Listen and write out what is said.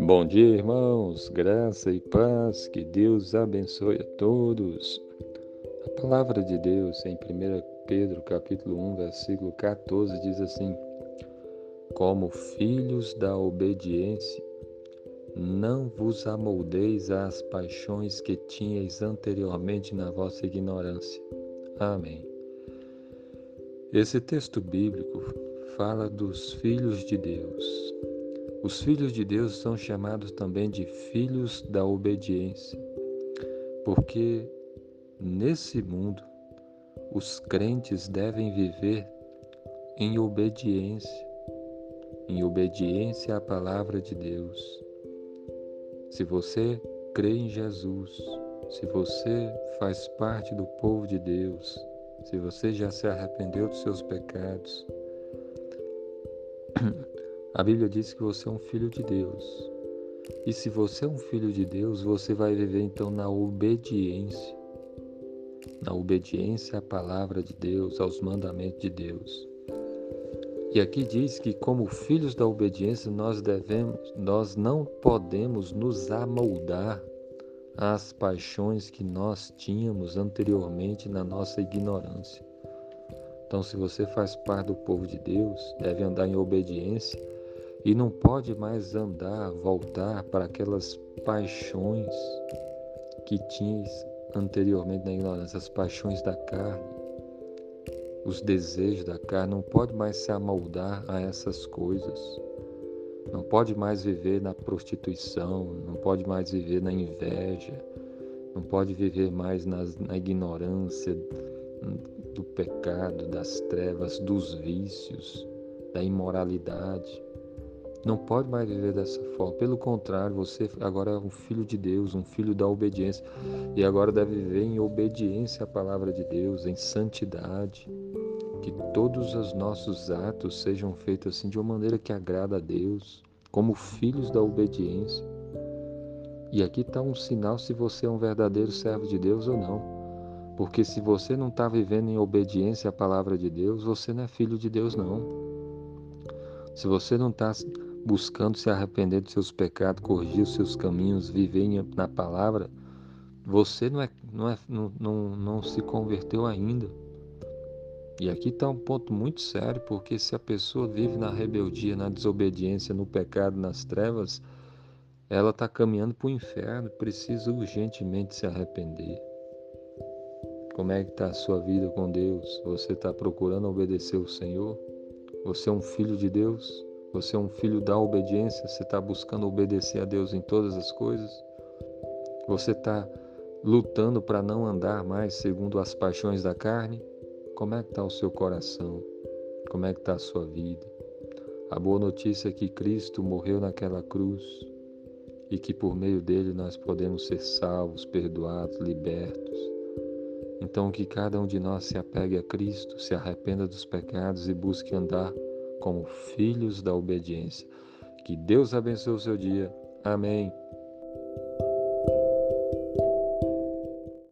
Bom dia, irmãos, graça e paz, que Deus abençoe a todos. A palavra de Deus em 1 Pedro, capítulo 1, versículo 14 diz assim: Como filhos da obediência, não vos amoldeis às paixões que tinhais anteriormente na vossa ignorância. Amém. Esse texto bíblico fala dos filhos de Deus. Os filhos de Deus são chamados também de filhos da obediência, porque nesse mundo os crentes devem viver em obediência, em obediência à palavra de Deus. Se você crê em Jesus, se você faz parte do povo de Deus, se você já se arrependeu dos seus pecados, A Bíblia diz que você é um filho de Deus. E se você é um filho de Deus, você vai viver então na obediência. Na obediência à palavra de Deus, aos mandamentos de Deus. E aqui diz que como filhos da obediência, nós devemos, nós não podemos nos amoldar às paixões que nós tínhamos anteriormente na nossa ignorância. Então, se você faz parte do povo de Deus, deve andar em obediência e não pode mais andar, voltar para aquelas paixões que tinhas anteriormente na ignorância, as paixões da carne, os desejos da carne, não pode mais se amoldar a essas coisas. Não pode mais viver na prostituição, não pode mais viver na inveja, não pode viver mais nas, na ignorância do pecado, das trevas, dos vícios, da imoralidade. Não pode mais viver dessa forma. Pelo contrário, você agora é um filho de Deus, um filho da obediência. E agora deve viver em obediência à palavra de Deus, em santidade. Que todos os nossos atos sejam feitos assim de uma maneira que agrada a Deus, como filhos da obediência. E aqui está um sinal se você é um verdadeiro servo de Deus ou não. Porque se você não está vivendo em obediência à palavra de Deus, você não é filho de Deus, não. Se você não está buscando se arrepender dos seus pecados, corrigir os seus caminhos, viver na palavra, você não, é, não, é, não, não, não se converteu ainda. E aqui está um ponto muito sério, porque se a pessoa vive na rebeldia, na desobediência, no pecado, nas trevas, ela está caminhando para o inferno, precisa urgentemente se arrepender. Como é que está a sua vida com Deus? Você está procurando obedecer o Senhor? Você é um filho de Deus? Você é um filho da obediência? Você está buscando obedecer a Deus em todas as coisas? Você está lutando para não andar mais segundo as paixões da carne? Como é que está o seu coração? Como é que está a sua vida? A boa notícia é que Cristo morreu naquela cruz e que por meio dele nós podemos ser salvos, perdoados, libertos. Então que cada um de nós se apegue a Cristo, se arrependa dos pecados e busque andar como filhos da obediência. Que Deus abençoe o seu dia. Amém.